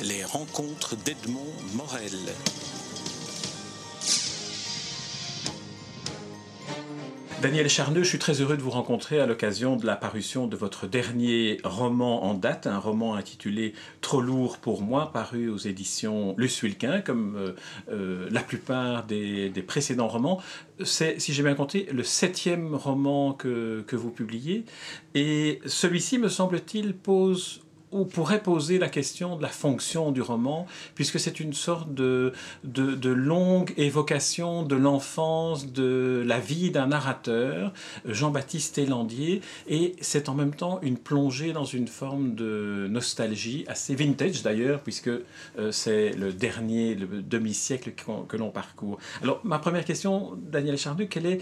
Les rencontres d'Edmond Morel. Daniel Charneux, je suis très heureux de vous rencontrer à l'occasion de la parution de votre dernier roman en date, un roman intitulé Trop lourd pour moi, paru aux éditions Luce Wilquin, comme euh, euh, la plupart des, précédents romans. C'est, si j'ai bien compté, le septième roman que vous publiez. Et celui-ci, me semble-t-il, pose ou pourrait poser la question de la fonction du roman, puisque c'est une sorte de, de, longue évocation de l'enfance, de la vie d'un narrateur, Jean-Baptiste Élandier, et c'est en même temps une plongée dans une forme de nostalgie, assez vintage d'ailleurs, puisque euh, c'est le dernier, le demi-siècle que l'on parcourt. Alors ma première question, Daniel Chardu, quelle est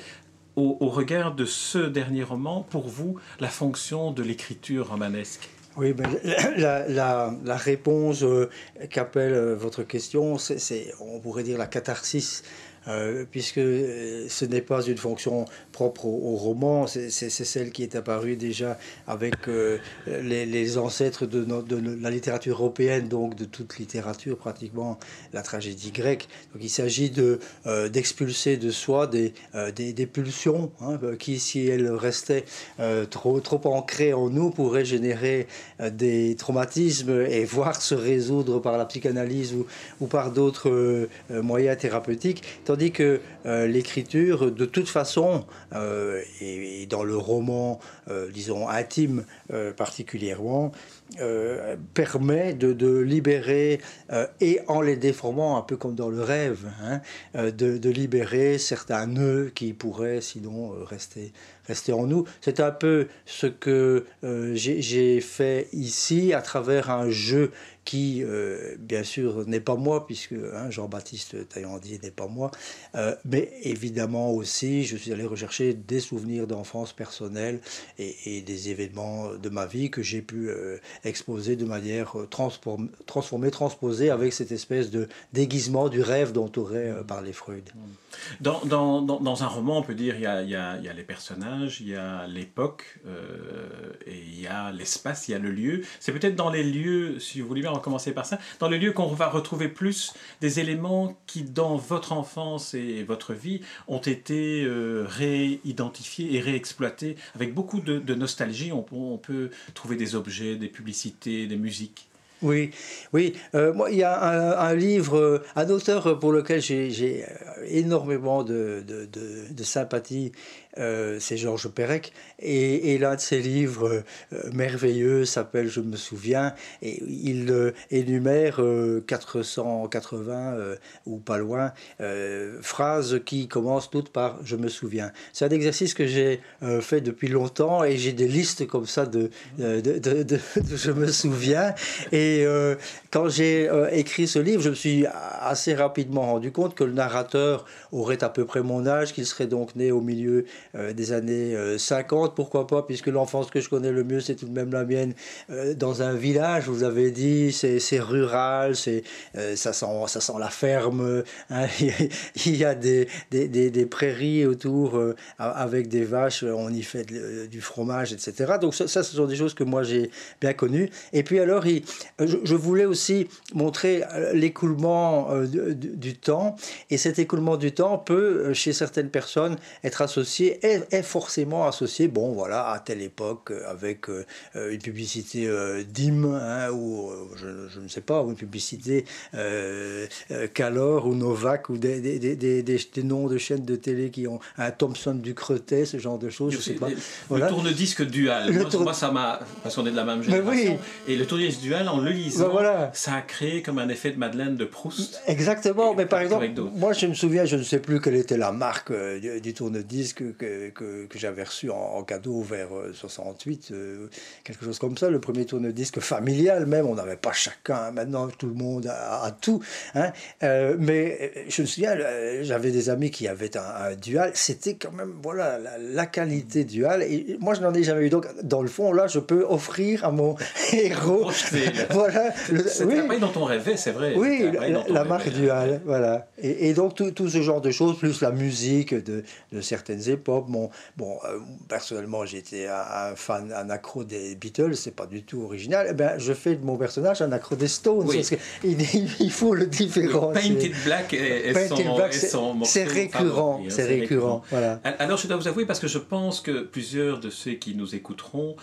au regard de ce dernier roman, pour vous, la fonction de l'écriture romanesque? Oui, ben, la, réponse euh, qu'appelle euh, votre question, c'est, on pourrait dire la catharsis euh, puisque euh, ce n'est pas une fonction propre au, roman, c'est celle qui est apparue déjà avec euh, les, ancêtres de, de, la littérature européenne, donc de toute littérature pratiquement, la tragédie grecque. Donc il s'agit d'expulser de, soi des, des, pulsions hein, qui, si elles restaient trop, trop ancrées en nous, pourraient générer des traumatismes et voir se résoudre par la psychanalyse ou par d'autres moyens thérapeutiques Tandis que euh, l'écriture, de toute façon, euh, et, dans le roman, euh, disons, intime particulièrement, permet de, libérer, et en les déformant, un peu comme dans le rêve, hein, de, libérer certains nœuds qui pourraient sinon rester, rester en nous. C'est un peu ce que j'ai fait ici à travers un jeu qui, euh, bien sûr, n'est pas moi, puisque hein, Jean-Baptiste Taillandier n'est pas moi, euh, mais évidemment aussi, je suis allé rechercher des souvenirs d'enfance personnelle et, des événements de ma vie que j'ai pu euh, exposer de manière transformée, transposée avec cette espèce de déguisement du rêve dont aurait parlé Freud. Dans, dans, dans, un roman, on peut dire il y a, y a, les personnages, il y a l'époque, et il y a l'espace, il y a le lieu. C'est peut-être dans les lieux, si vous voulez bien, commencer par ça, dans le lieu qu'on va retrouver plus des éléments qui, dans votre enfance et votre vie, ont été euh, réidentifiés et réexploités avec beaucoup de, nostalgie. On, peut trouver des objets, des publicités, des musiques. Oui, oui. Euh, moi, il y a un, livre, un auteur pour lequel j'ai énormément de, de, de sympathie euh, c'est Georges Perec. Et, l'un de ses livres euh, merveilleux s'appelle Je me souviens, et il euh, énumère 480 ou pas loin phrases qui commencent toutes par Je me souviens. C'est un exercice que j'ai fait depuis longtemps et j'ai des listes comme ça de, de, Je me souviens. Et quand j'ai écrit ce livre, je me suis assez rapidement rendu compte que le narrateur aurait à peu près mon âge, qu'il serait donc né au milieu euh, des années 50, euh, pourquoi pas, puisque l'enfance que je connais le mieux, c'est tout de même la mienne, euh, dans un village, vous avez dit, c'est rural, c'est ça, sent, ça sent la ferme, hein. il y a des, des, des, prairies autour avec des vaches, on y fait du fromage, etc. Donc ça, ce sont des choses que moi j'ai bien connues. Et puis alors, je, voulais aussi montrer l'écoulement du, du temps, et cet écoulement du temps peut, chez certaines personnes, être associé est, forcément associé, bon voilà, à telle époque, euh, avec euh, euh, une publicité DIM, hein, ou je, ne sais pas, ou une publicité Calor ou Novak, ou des, des, des, des, noms de chaînes de télé qui ont un Thomson du Cretet, ce genre de choses, je sais pas. Le tourne-disque dual, moi, ça m'a, parce qu'on est de la même génération, et le tourne-disque dual, en le lisant, ben voilà. ça a créé comme un effet de Madeleine de Proust. Exactement, mais par exemple, moi je me souviens, je ne sais plus quelle était la marque du, du tourne-disque que, que, j'avais reçu en, cadeau vers 68, euh, euh, quelque chose comme ça, le premier tourne-disque familial même, on n'avait pas chacun, hein. maintenant tout le monde a, tout. Hein. Euh, mais je me souviens, j'avais des amis qui avaient un, dual, c'était quand même, voilà, la, qualité dual, et moi je n'en ai jamais eu. Donc dans le fond, là, je peux offrir à mon héros. voilà. C'est oui. dont on rêvait, c'est vrai. Oui, la, marque dual, voilà. Et, et donc tout, tout, ce genre de choses, plus la musique de, de certaines époques Bon, bon personnellement, j'étais un, fan, un accro des Beatles, c'est pas du tout original. Eh ben, je fais de mon personnage un accro des Stones. Parce il, faut le différencier. Painted Black est, son, C'est récurrent, c'est récurrent. Voilà. Alors, je dois vous avouer, parce que je pense que plusieurs de ceux qui nous écouteront,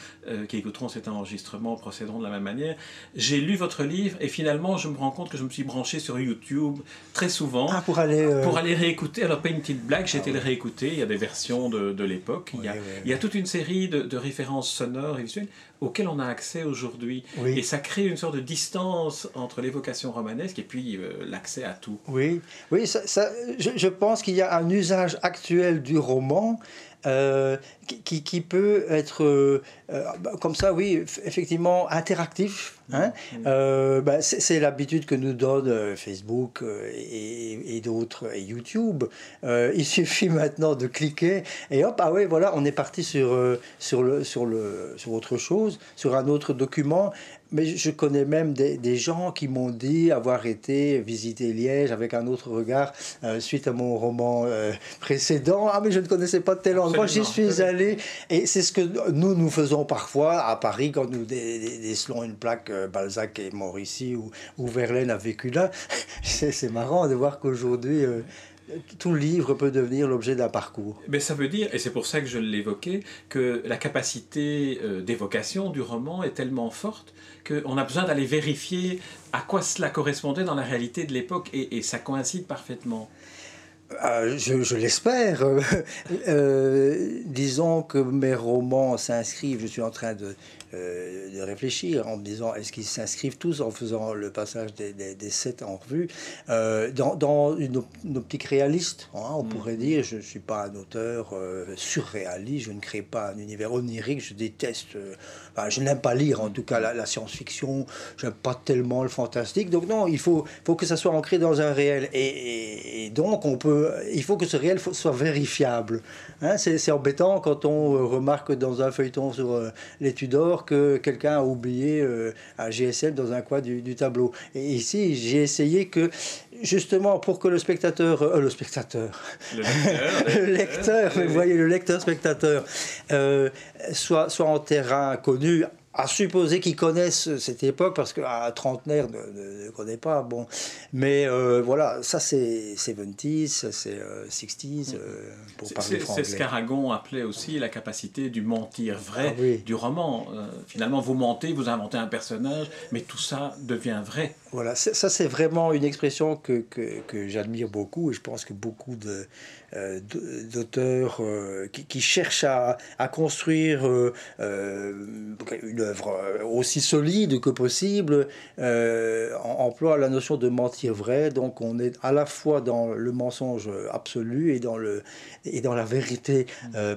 qui écouteront cet enregistrement, procéderont de la même manière. J'ai lu votre livre et finalement, je me rends compte que je me suis branché sur YouTube très souvent ah, pour, aller, euh, pour aller réécouter. Alors, Painted Black, j'ai ah été le réécouter. Il y a des versions de, de l'époque. il, il, y a toute une série de, de, références sonores et visuelles auxquelles on a accès aujourd'hui. Et ça crée une sorte de distance entre l'évocation romanesque et puis euh, l'accès à tout. Oui, oui ça, ça, je, je, pense qu'il y a un usage actuel du roman euh, qui, qui, peut être euh, euh, comme ça, oui, effectivement, interactif. Hein. Mm. Bah, c'est l'habitude que nous donne Facebook et, et d'autres, et YouTube. il suffit maintenant de cliquer et hop, ah oui, voilà, on est parti sur, sur, le, sur, le, sur autre chose, sur un autre document. Mais je connais même des, des gens qui m'ont dit avoir été visiter Liège avec un autre regard suite à mon roman précédent. Ah, mais je ne connaissais pas tel endroit j'y suis allé, et c'est ce que nous, nous faisons parfois à Paris quand nous décelons une plaque euh, Balzac est mort ici ou, Verlaine a vécu là. c'est marrant de voir qu'aujourd'hui, euh, tout livre peut devenir l'objet d'un parcours. Mais ça veut dire, et c'est pour ça que je l'évoquais, que la capacité euh, d'évocation du roman est tellement forte qu'on a besoin d'aller vérifier à quoi cela correspondait dans la réalité de l'époque, et ça coïncide parfaitement. Euh, je, l'espère. Euh, disons que mes romans s'inscrivent, je suis en train de, euh, de réfléchir en me disant est-ce qu'ils s'inscrivent tous en faisant le passage des, des, sept en revue dans, dans une, optique réaliste. Hein, on mm. pourrait dire je ne suis pas un auteur surréaliste, je ne crée pas un univers onirique, je déteste, je n'aime pas lire en tout cas la, science-fiction, je n'aime pas tellement le fantastique. Donc non, il faut, faut que ça soit ancré dans un réel. et, et donc on peut il faut que ce réel soit vérifiable. Hein, c'est embêtant quand on euh, remarque dans un feuilleton sur euh, l'étude que quelqu'un a oublié euh, un GSM dans un coin du, tableau. Et ici, j'ai essayé que, justement, pour que le spectateur, le spectateur, le lecteur, vous voyez, le lecteur-spectateur, soit, soit en terrain connu, à supposer qu'ils connaissent cette époque, parce qu'un trentenaire ne, ne, connaît pas. Bon. Mais euh, voilà, ça c'est 70s, ça c'est 60s, euh, euh, pour parler français. C'est ce qu'Aragon appelait aussi la capacité du mentir vrai ah du roman. finalement, vous mentez, vous inventez un personnage, mais tout ça devient vrai. Voilà, ça c'est vraiment une expression que, que, que j'admire beaucoup, et je pense que beaucoup de euh, d'auteurs euh, qui, qui, cherchent à, à construire euh, une œuvre aussi solide que possible, emploient la notion de mentir vrai. Donc on est à la fois dans le mensonge absolu et dans, le, et dans la vérité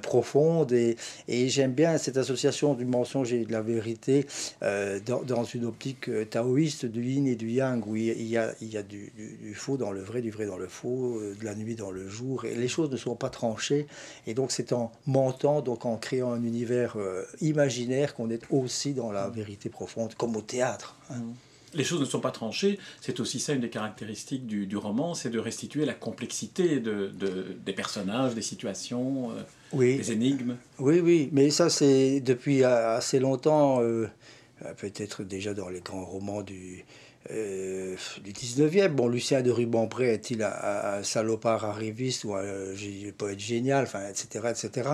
profonde. Et, j'aime bien cette association du mensonge et de la vérité dans, une optique taoïste du yin et du yang, où il y a, il y a du, du, faux dans le vrai, du vrai dans le faux, de la nuit dans le jour. Et les choses ne sont pas tranchées. Et donc c'est en mentant, donc en créant un univers euh, imaginaire qu'on est aussi dans la vérité profonde, comme au théâtre. Hein. Mmh. Les choses ne sont pas tranchées, c'est aussi ça une des caractéristiques du, du roman, c'est de restituer la complexité de, de, des personnages, des situations, euh, oui. des énigmes. Oui, oui, mais ça c'est depuis assez longtemps, euh, peut-être déjà dans les grands romans du, euh, du 19e. Bon, Lucien de Rubempré est-il un, salopard arriviste ou un, poète génial, etc. etc.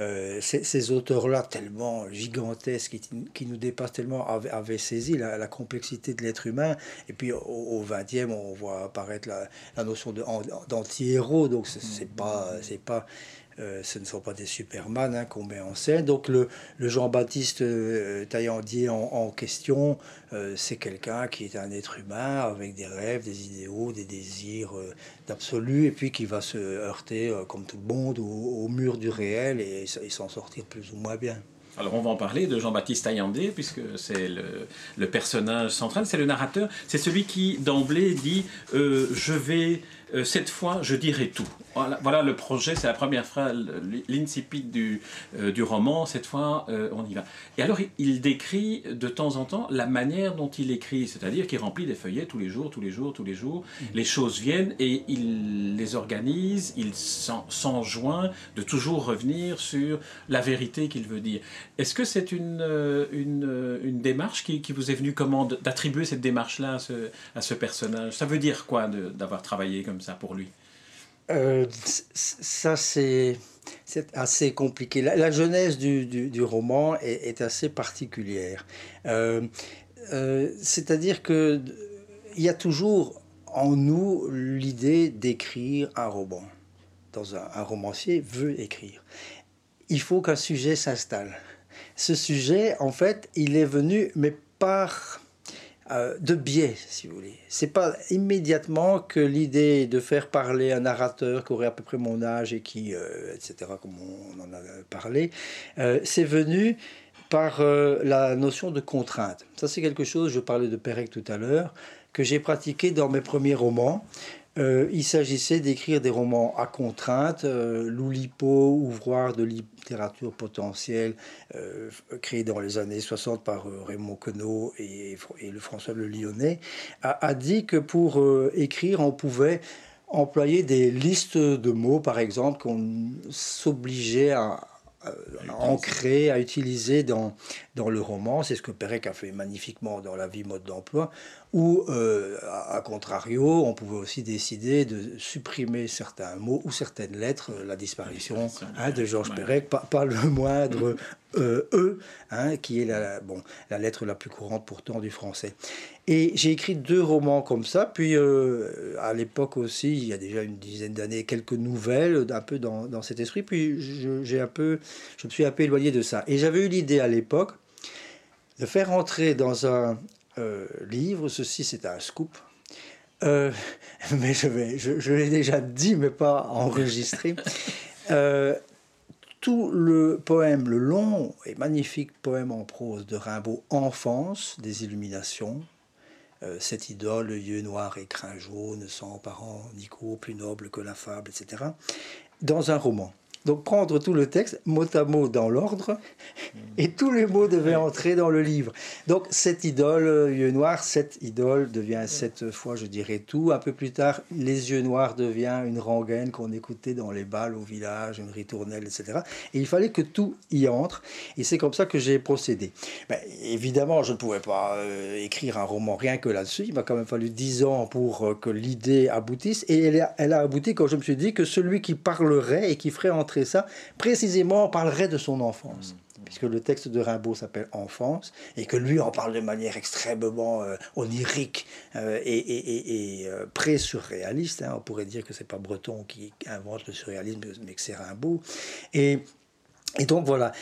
Euh, ces, auteurs-là, tellement gigantesques, qui, nous dépassent tellement, avaient, saisi la, complexité de l'être humain. Et puis au, 20e, on voit apparaître la, notion d'anti-héros, donc c'est pas. pas euh, ce ne sont pas des Superman hein, qu'on met en scène. Donc le, Jean-Baptiste euh, Taillandier en, question, euh, c'est quelqu'un qui est un être humain avec des rêves, des idéaux, des désirs d'absolu, et puis qui va se heurter, comme tout le monde, au, mur du réel et, s'en sortir plus ou moins bien. Alors on va en parler de Jean-Baptiste Taillandé, puisque c'est le, personnage central, c'est le narrateur, c'est celui qui d'emblée dit Je vais euh, cette fois, je dirai tout. Voilà, le projet, c'est la première phrase, l'incipit du, euh, du roman. Cette fois, euh, on y va. Et alors, il, décrit de temps en temps la manière dont il écrit, c'est-à-dire qu'il remplit des feuillets tous les jours, tous les jours, tous les jours. Mmh. Les choses viennent et il les organise, il s'enjoint de toujours revenir sur la vérité qu'il veut dire. Est-ce que c'est une, une, une, démarche qui, qui, vous est venue comment d'attribuer cette démarche-là à ce, à ce personnage? Ça veut dire quoi d'avoir travaillé comme ça pour lui euh, Ça, c'est assez compliqué. La, genèse du, du, roman est, assez particulière. Euh, euh, c'est-à-dire qu'il y a toujours en nous l'idée d'écrire un roman. Dans un romancier veut écrire. Il faut qu'un sujet s'installe. Ce sujet, en fait, il est venu, mais par euh, de biais, si vous voulez. C'est pas immédiatement que l'idée de faire parler un narrateur qui aurait à peu près mon âge et qui, euh, etc., comme on en a parlé, euh, c'est venu par la notion de contrainte. Ça, c'est quelque chose, je parlais de Pérec tout à l'heure, que j'ai pratiqué dans mes premiers romans. Euh, il s'agissait d'écrire des romans à contrainte. Euh, Loulipo, ouvroir de littérature potentielle, euh, créé dans les années 60 par Raymond Queneau et, le François Le Lyonnais, a, dit que pour écrire, on pouvait employer des listes de mots, par exemple, qu'on s'obligeait à, ancrer, à utiliser dans, dans le roman. C'est ce que Pérec a fait magnifiquement dans La vie mode d'emploi ou euh, à, contrario, on pouvait aussi décider de supprimer certains mots ou certaines lettres, la disparition hein, de Georges Perec, pas, le moindre euh, E, hein, qui est la, bon, la lettre la plus courante pourtant du français. Et j'ai écrit deux romans comme ça, puis euh, à l'époque aussi, il y a déjà une dizaine d'années, quelques nouvelles, un peu dans, dans cet esprit, puis j'ai un peu, je me suis un peu éloigné de ça. Et j'avais eu l'idée à l'époque de faire entrer dans un, euh, livre. Ceci, c'est un scoop. Euh, mais je, vais, je, l'ai déjà dit, mais pas enregistré. Euh, tout le poème, le long et magnifique poème en prose de Rimbaud, Enfance, des illuminations, cette idole, yeux noirs et crins jaunes, sans parents ni plus noble que la fable, etc., dans un roman. Donc prendre tout le texte, mot à mot dans l'ordre, et tous les mots devaient entrer dans le livre. Donc cette idole, euh, yeux noirs, cette idole devient cette fois, je dirais tout. Un peu plus tard, les yeux noirs devient une rengaine qu'on écoutait dans les balles au village, une ritournelle, etc. Et il fallait que tout y entre, et c'est comme ça que j'ai procédé. Ben, évidemment, je ne pouvais pas euh, écrire un roman rien que là-dessus. Il m'a quand même fallu dix ans pour euh, que l'idée aboutisse, et elle a, elle a abouti quand je me suis dit que celui qui parlerait et qui ferait ça, précisément, on parlerait de son enfance. Mm. Puisque le texte de Rimbaud s'appelle Enfance, et que lui en parle de manière extrêmement euh, onirique euh, et, et, et, euh, pré-surréaliste. Hein. On pourrait dire que c'est pas Breton qui invente le surréalisme, mais que c'est Rimbaud. Et, et donc voilà.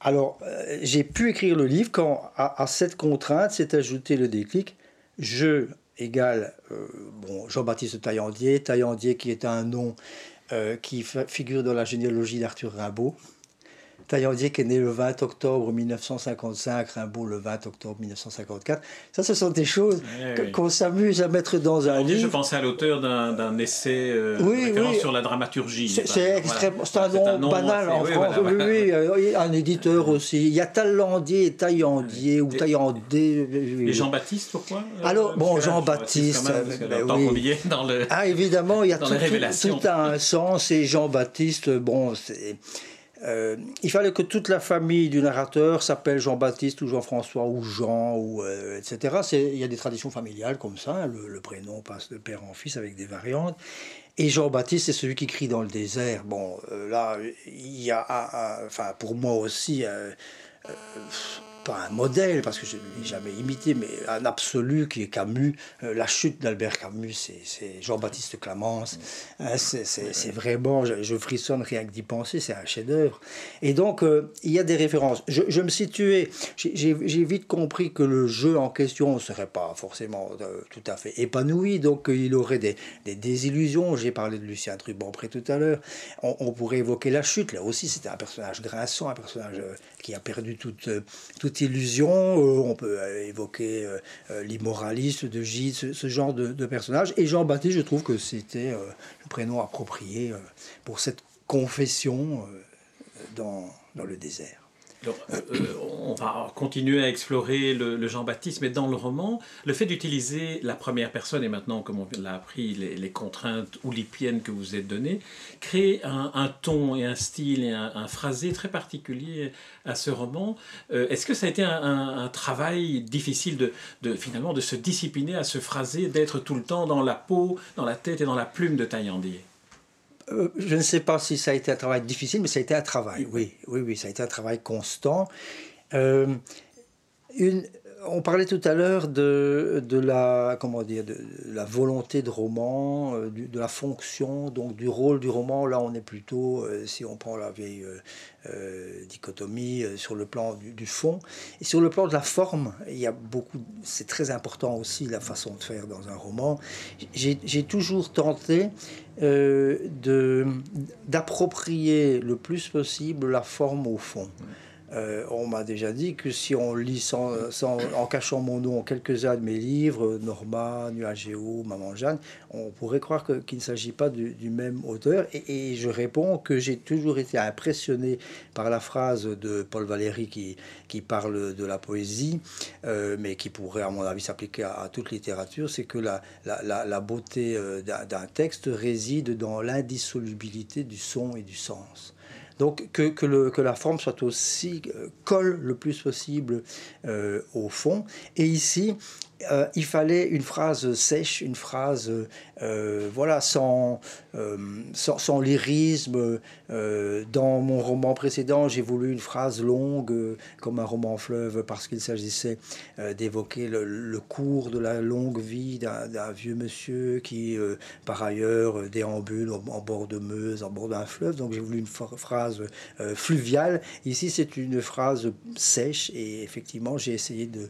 Alors, j'ai pu écrire le livre quand à, cette contrainte s'est ajouté le déclic. Je égale bon, Jean-Baptiste Taillandier, Taillandier qui est un nom qui figure dans la généalogie d'Arthur Rimbaud. Taillandier qui est né le 20 octobre 1955, Rimbaud le 20 octobre 1954. Ça, ce sont des choses qu'on s'amuse à mettre dans un livre. Je pensais à l'auteur d'un essai euh, sur la dramaturgie. C'est un, nom banal en France. Oui, un éditeur aussi. Il y a Taillandier et Taillandier ou Taillandé. Et Jean-Baptiste, pourquoi Alors, bon, Jean-Baptiste. Ben dans le, ah, évidemment, il y a tout, tout, tout, un sens. Et Jean-Baptiste, bon, c'est euh, il fallait que toute la famille du narrateur s'appelle Jean-Baptiste ou Jean-François ou Jean, ou, euh, etc. Il y a des traditions familiales comme ça, hein. le, prénom passe de père en fils avec des variantes. Et Jean-Baptiste, c'est celui qui crie dans le désert. Bon, euh, là, il y a, enfin, pour moi aussi, pas un modèle, parce que je ne l'ai jamais imité, mais un absolu qui est Camus. Euh, la chute d'Albert Camus, c'est Jean-Baptiste Clamence. Hein, c'est vraiment, je, frissonne rien que d'y penser, c'est un chef-d'œuvre. Et donc, euh, il y a des références. Je, me situais, j'ai vite compris que le jeu en question ne serait pas forcément euh, tout à fait épanoui, donc il aurait des, des désillusions. J'ai parlé de Lucien Trubampré tout à l'heure. On, on, pourrait évoquer la chute. Là aussi, c'était un personnage grinçant, un personnage qui a perdu toute, toute illusion. on peut évoquer l'immoraliste de Gide, ce, genre de, personnage. Et Jean-Baptiste, je trouve que c'était le prénom approprié pour cette confession dans le désert. Euh, euh, on va continuer à explorer le, Jean-Baptiste, mais dans le roman, le fait d'utiliser la première personne, et maintenant, comme on l'a appris, les, contraintes oulipiennes que vous êtes données, crée un, ton et un style et un, phrasé très particulier à ce roman. Euh, est-ce que ça a été un, travail difficile de, de, finalement de se discipliner à ce phrasé, d'être tout le temps dans la peau, dans la tête et dans la plume de Taillandier? Euh, je ne sais pas si ça a été un travail difficile, mais ça a été un travail, oui, oui, oui, ça a été un travail constant. Euh, une, on parlait tout à l'heure de, de, la comment dire de, la volonté de roman, euh, de la fonction, donc du rôle du roman. Là, on est plutôt, si on prend la vieille dichotomie, sur le plan du, du, fond et sur le plan de la forme. Il y a beaucoup, c'est très important aussi la façon de faire dans un roman. J'ai toujours tenté euh, d'approprier le plus possible la forme au fond. Euh, on m'a déjà dit que si on lit en cachant mon nom quelques-uns de mes livres, Norma, Nuagéo, Maman Jeanne, on pourrait croire qu'il ne s'agit pas du, même auteur. Et, je réponds que j'ai toujours été impressionné par la phrase de Paul Valéry qui, parle de la poésie, euh, mais qui pourrait, à mon avis, s'appliquer à, toute littérature, c'est que la beauté euh, d'un texte réside dans l'indissolubilité du son et du sens. Donc que, la forme soit aussi euh, colle le plus possible euh, au fond. Et ici, euh, il fallait une phrase sèche, une phrase euh, voilà, sans, euh, sans, lyrisme. dans mon roman précédent, j'ai voulu une phrase longue, comme un roman fleuve, parce qu'il s'agissait d'évoquer le, cours de la longue vie d'un vieux monsieur qui, par ailleurs, déambule en, bord de Meuse, en bord d'un fleuve. Donc j'ai voulu une phrase fluviale. Ici, c'est une phrase sèche, et effectivement, j'ai essayé de,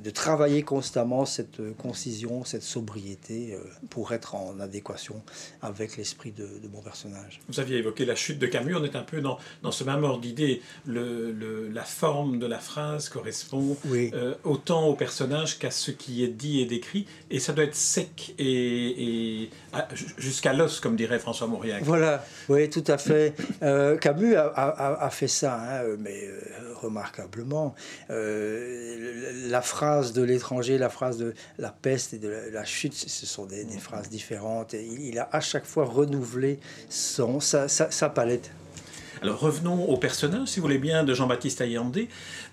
de travailler constamment cette euh, concision, cette sobriété euh, pour être en adéquation avec l'esprit de, mon personnage. Vous aviez évoqué la chute de Camus, on est un peu dans, dans ce même ordre d'idée. Le, la forme de la phrase correspond euh, autant au personnage qu'à ce qui est dit et décrit, et ça doit être sec et, jusqu'à l'os, comme dirait François Mauriac. Voilà, oui, tout à fait. Camus a, fait ça, hein, mais remarquablement. la phrase de l'étranger, la phrase de la peste et de la, chute, ce sont des, phrases différentes. Et il, a à chaque fois renouvelé son, sa, sa palette. Alors revenons au personnage, si vous voulez bien, de Jean-Baptiste Ayandé.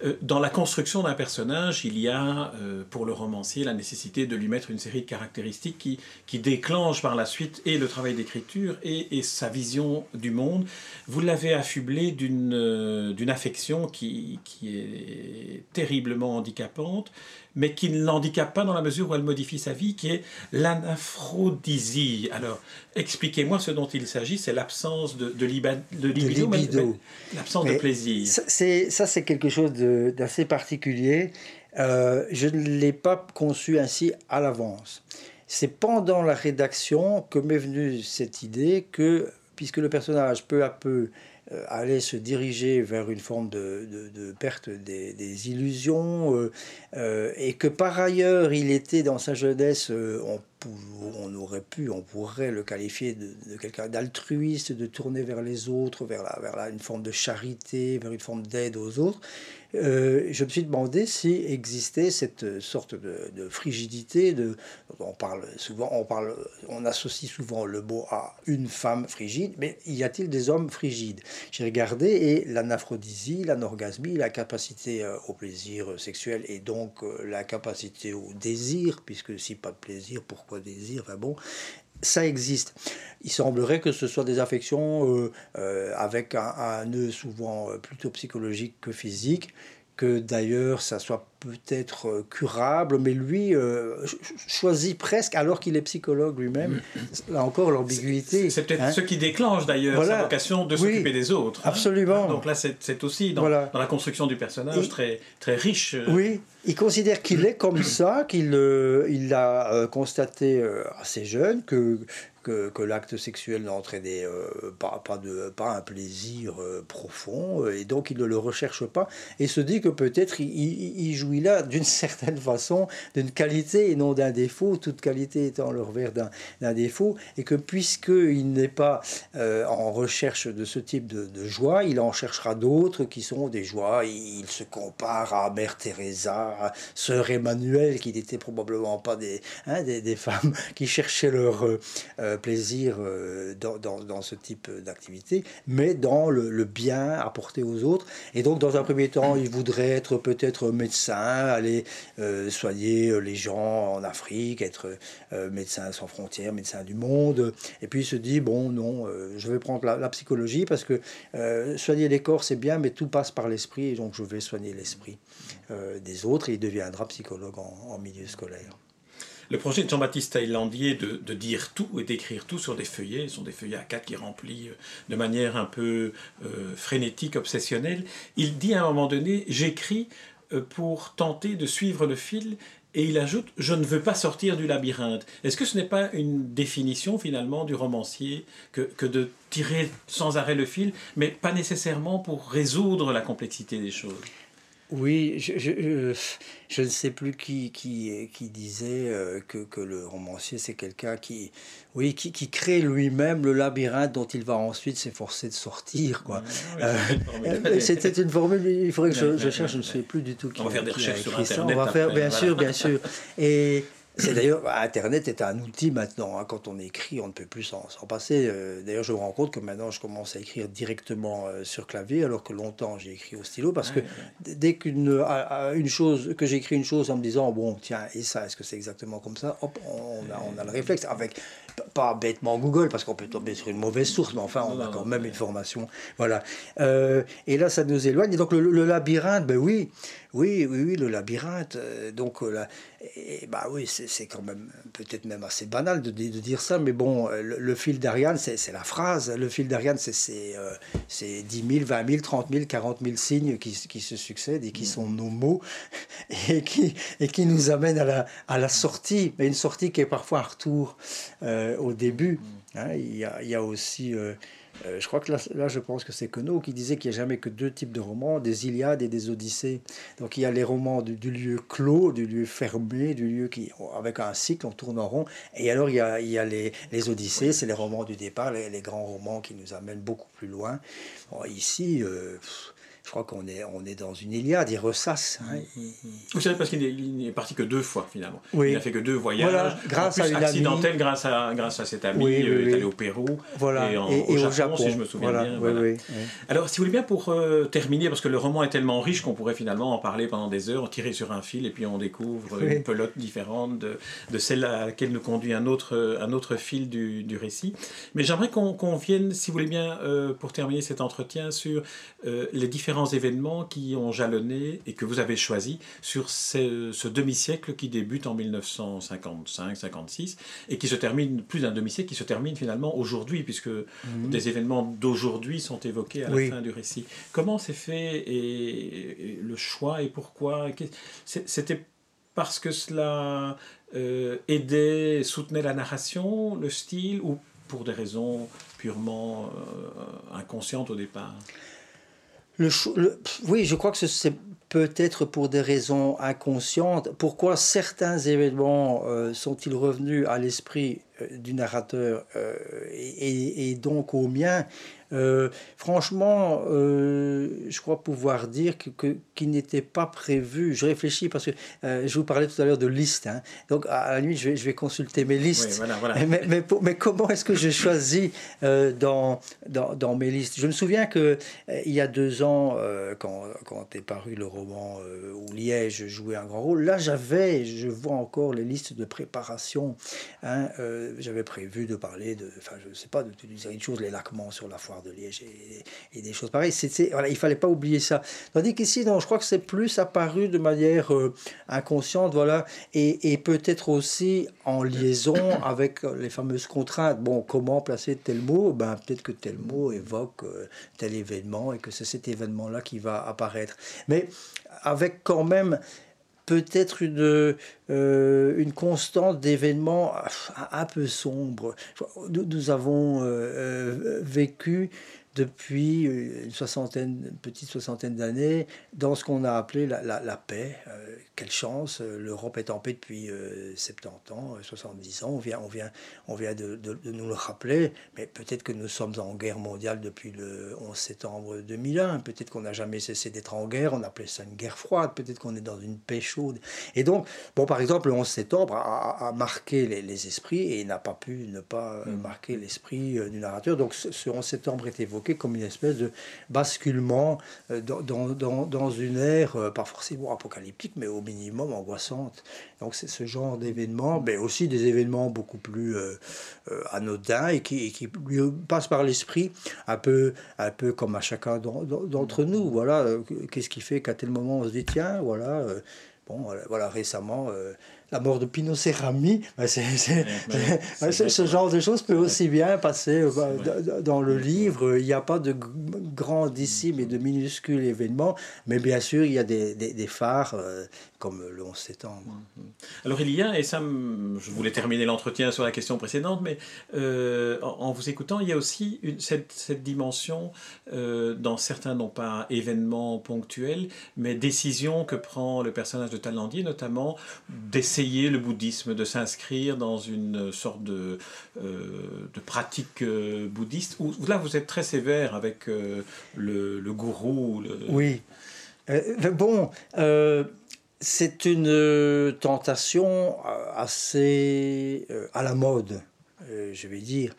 Euh, dans la construction d'un personnage, il y a euh, pour le romancier la nécessité de lui mettre une série de caractéristiques qui, qui déclenchent par la suite et le travail d'écriture et, sa vision du monde. Vous l'avez affublé d'une euh, d'une affection qui, qui est terriblement handicapante, mais qui ne l'handicape pas dans la mesure où elle modifie sa vie, qui est l'anaphrodisia. Alors, expliquez-moi ce dont il s'agit, c'est l'absence de, de, libido, l'absence de plaisir. Ça, c'est quelque chose d'assez particulier. Euh, je ne l'ai pas conçu ainsi à l'avance. C'est pendant la rédaction que m'est venue cette idée que, puisque le personnage peu à peu euh, allait se diriger vers une forme de, perte des, illusions, euh, euh, et que par ailleurs il était dans sa jeunesse, on, on, aurait pu, on pourrait le qualifier de, quelqu'un d'altruiste, de tourner vers les autres, vers, la, vers une forme de charité, vers une forme d'aide aux autres. Euh, je me suis demandé si existait cette sorte de, frigidité. On parle souvent, on parle, on associe souvent le mot à une femme frigide, mais y a-t-il des hommes frigides? J'ai regardé et l'anaphrodisia, l'anorgasmie, la capacité euh, au plaisir sexuel et donc euh, la capacité au désir, puisque si pas de plaisir, pourquoi désir bon, ça existe. Il semblerait que ce soit des affections euh, euh, avec un, nœud souvent euh, plutôt psychologique que physique, que d'ailleurs ça soit peut-être curable, mais lui choisit presque, alors qu'il est psychologue lui-même, là encore l'ambiguïté. C'est peut-être hein. ce qui déclenche d'ailleurs sa vocation de s'occuper des autres. Hein. Absolument. Donc là, c'est aussi dans, dans, la construction du personnage très, très riche. Oui, il considère qu'il est comme ça, qu'il euh, il a euh, constaté euh, assez jeune que que, que l'acte sexuel n'entraînait euh, pas, pas, de, pas un plaisir euh, profond, euh, et donc il ne le recherche pas, et se dit que peut-être il, il, jouit là d'une certaine façon d'une qualité et non d'un défaut, toute qualité étant le revers d'un défaut, et que puisqu'il n'est pas en recherche de ce type de, joie, il en cherchera d'autres qui sont des joies, il, se compare à Mère Teresa, à Sœur Emmanuel, qui n'étaient probablement pas des, hein, femmes qui cherchaient leur... Euh, plaisir euh, dans, dans, ce type d'activité, mais dans le, bien apporté aux autres. Et donc, dans un premier temps, il voudrait être peut-être médecin, aller euh, soigner les gens en Afrique, être médecin sans frontières, médecin du monde. Et puis, il se dit, bon, non, je vais prendre la, psychologie parce que soigner les corps, c'est bien, mais tout passe par l'esprit, et donc je vais soigner l'esprit des autres, et il deviendra psychologue en milieu scolaire. Le projet de Jean-Baptiste Thaïlandier de, dire tout et d'écrire tout sur des feuillets, ce sont des feuillets à 4 qui remplit euh, de manière un peu euh, frénétique, obsessionnelle, il dit à un moment donné, j'écris euh, pour tenter de suivre le fil et il ajoute Je ne veux pas sortir du labyrinthe. Est-ce que ce n'est pas une définition finalement du romancier que, que, de tirer sans arrêt le fil, mais pas nécessairement pour résoudre la complexité des choses? Oui, je, je, je, ne sais plus qui, qui, qui disait euh, que, que le romancier, c'est quelqu'un qui, oui, qui, qui crée lui-même le labyrinthe dont il va ensuite s'efforcer de sortir. Quoi. Euh, euh, c'était une formule, il faudrait que je, cherche, je ne sais plus du tout qui On va faire des recherches sur Internet. Ça. On va faire, bien sûr, bien sûr. Et c'est d'ailleurs, bah, Internet est un outil maintenant. Hein. Quand on écrit, on ne peut plus s'en passer. Euh, d'ailleurs, je me rends compte que maintenant, je commence à écrire directement euh, sur clavier, alors que longtemps, j'ai écrit au stylo. Parce que dès qu'une une chose, que j'écris une chose en me disant, bon, tiens, et ça, est-ce que c'est exactement comme ça? Hop, on a, on a le réflexe. Avec, pas bêtement Google, parce qu'on peut tomber sur une mauvaise source, mais enfin, on a quand même une formation. Voilà. Euh, et là, ça nous éloigne. Et donc, le, labyrinthe, ben oui, oui, oui, oui, le labyrinthe. Euh, donc, euh, là, et, bah oui, c'est quand même peut-être même assez banal de, de, dire ça, mais bon, le, fil d'Ariane, c'est la phrase. Le fil d'Ariane, c'est 10 000, 20 000, 30 000, 40 000 signes qui, qui se succèdent et qui sont nos mots et qui, et qui nous amènent à la, à la sortie, mais une sortie qui est parfois un retour. Euh, au début. Hein, il, y a, aussi, euh, euh, je crois que là, je pense que c'est Queneau qui disait qu'il n'y a jamais que deux types de romans, des Iliades et des Odyssées. Donc il y a les romans du, lieu clos, du lieu fermé, du lieu qui, avec un cycle, on tourne en rond. Et alors il y a, les, les Odyssées, c'est les romans du départ, les, les, grands romans qui nous amènent beaucoup plus loin. ici, je crois qu'on est, on est dans une Iliade, il ressasse. Hein. Vous savez, parce qu'il n'est parti que deux fois finalement. Oui. Il n'a fait que deux voyages. grâce à une accidentel grâce à, grâce à cet ami. il est allé au Pérou voilà. et, au, Japon, si je me souviens bien. Voilà. Alors, si vous voulez bien, pour euh, terminer, parce que le roman est tellement riche qu'on pourrait finalement en parler pendant des heures, tirer sur un fil et puis on découvre une pelote différente de, de, celle à laquelle nous conduit un autre, un autre fil du, du récit. Mais j'aimerais qu'on vienne, si vous voulez bien, euh, pour terminer cet entretien, sur euh, les différents événements qui ont jalonné et que vous avez choisi sur ce, demi-siècle qui débute en 1955-56 et qui se termine, plus d'un demi-siècle, qui se termine finalement aujourd'hui, puisque mhm. des événements d'aujourd'hui sont évoqués à la fin du récit. Comment s'est fait et, le choix et pourquoi? C'était parce que cela euh, aidait, soutenait la narration, le style, ou pour des raisons purement euh, inconscientes au départ? Oui, je crois que c'est peut-être pour des raisons inconscientes. Pourquoi certains événements euh, sont-ils revenus à l'esprit du narrateur euh, et, et, donc au mien euh, franchement, euh, je crois pouvoir dire que, que qui n'était pas prévu. Je réfléchis parce que euh, je vous parlais tout à l'heure de listes. Hein. Donc à la nuit, je vais, je vais consulter mes listes. Mais, mais, mais, comment est-ce que je choisis dans, dans, dans, mes listes? Je me souviens que il y a deux ans, quand, quand est paru le roman où Liège jouait un grand rôle, là j'avais, je vois encore les listes de préparation hein, j'avais prévu de parler de, enfin, je sais pas, de, de, choses, les laquements sur la foire de Liège et, des choses pareilles. C'était, voilà, il fallait pas oublier ça. Tandis qu'ici, non, je crois que c'est plus apparu de manière euh, inconsciente, voilà, et, et peut-être aussi en liaison avec les fameuses contraintes. Bon, comment placer tel mot? Ben, peut-être que tel mot évoque tel événement et que c'est cet événement-là qui va apparaître. Mais avec quand même peut-être une, euh, une constante d'événements un peu sombres. Nous, avons euh, euh, vécu depuis une soixantaine, petite soixantaine d'années dans ce qu'on a appelé la, la, paix. Quelle chance, euh, l'Europe est en paix depuis 70 euh, ans, 70 ans, on vient, on vient, on vient de, de, nous le rappeler, mais peut-être que nous sommes en guerre mondiale depuis le 11 septembre 2001, peut-être qu'on n'a jamais cessé d'être en guerre, on appelait ça une guerre froide, peut-être qu'on est dans une paix chaude. Et donc, bon, par exemple, le 11 septembre a, a marqué les, les, esprits et n'a pas pu ne pas mmh. marquer l'esprit du narrateur, donc ce, ce 11 septembre est évoqué comme une espèce de basculement euh, dans, dans, dans une ère, euh, pas forcément apocalyptique, mais au minimum angoissante. Donc c'est ce genre d'événements, mais aussi des événements beaucoup plus euh, anodins et qui, lui passent par l'esprit, un peu, un peu comme à chacun d'entre nous. Voilà, qu'est-ce qui fait qu'à tel moment on se dit, tiens, voilà, bon, voilà, récemment la mort de Pino Cerami, ce genre de choses peut aussi bien passer euh, bah, dans le livre. Il n'y a pas de grandissime et de minuscules événements, mais bien sûr, il y a des, des, phares euh, comme le 11 septembre. Alors il y a, et ça, je voulais terminer l'entretien sur la question précédente, mais euh, en, vous écoutant, il y a aussi une, cette, cette, dimension dans certains, non pas événements ponctuels, mais décisions que prend le personnage de Talandier, notamment d'essayer le bouddhisme, de s'inscrire dans une sorte de, euh, de pratique euh, bouddhiste où, Là, vous êtes très sévère avec euh, le, le, gourou. Oui. bon, c'est une tentation assez à la mode. Je vais dire.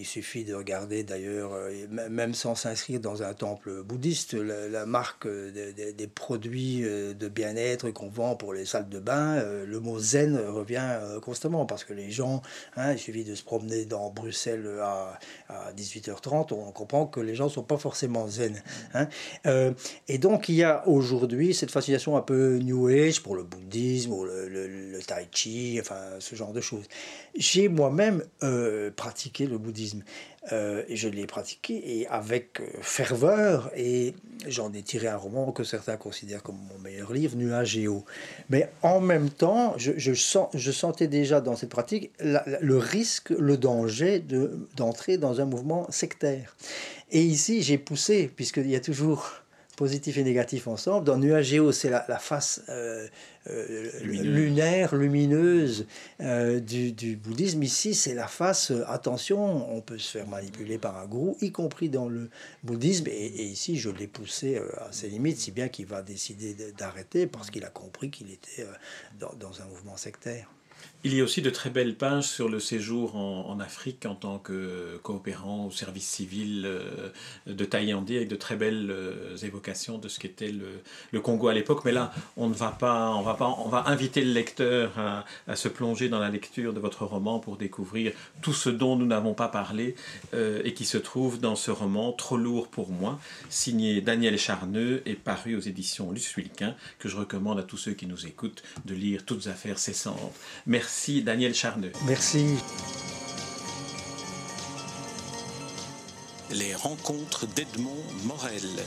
Il suffit de regarder d'ailleurs, euh, même sans s'inscrire dans un temple bouddhiste, la, marque des, produits euh, de bien-être qu'on vend pour les salles de bain, euh, le mot zen revient constamment parce que les gens, hein, il suffit de se promener dans Bruxelles à, 18h30, on comprend que les gens ne sont pas forcément zen. Hein. et donc il y a aujourd'hui cette fascination un peu New Age pour le bouddhisme ou le, le tai chi, enfin ce genre de choses. J'ai moi-même pratiqué le bouddhisme euh, je l'ai pratiqué et avec euh, ferveur et j'en ai tiré un roman que certains considèrent comme mon meilleur livre, Nuage et eau. Mais en même temps, je, je, sens, je sentais déjà dans cette pratique le risque, le danger d'entrer dans un mouvement sectaire. Et ici, j'ai poussé, puisqu'il y a toujours positif et négatif ensemble. Dans Nuageo, c'est la, face euh, euh, lunaire, lumineuse euh, du, bouddhisme. Ici, c'est la face, attention, on peut se faire manipuler par un gourou, y compris dans le bouddhisme. Et, ici, je l'ai poussé à ses limites, si bien qu'il va décider d'arrêter parce qu'il a compris qu'il était dans un mouvement sectaire. Il y a aussi de très belles pages sur le séjour en, Afrique en tant que coopérant au service civil euh, de Taïandi avec de très belles euh, évocations de ce qu'était le, Congo à l'époque. Mais là, on ne va pas, on va pas, on va inviter le lecteur à, se plonger dans la lecture de votre roman pour découvrir tout ce dont nous n'avons pas parlé euh, et qui se trouve dans ce roman trop lourd pour moi, signé Daniel Charneux et paru aux éditions Luce Wilquin, que je recommande à tous ceux qui nous écoutent de lire toutes affaires cessantes. Merci Merci Daniel Charneux. Merci. Les rencontres d'Edmond Morel.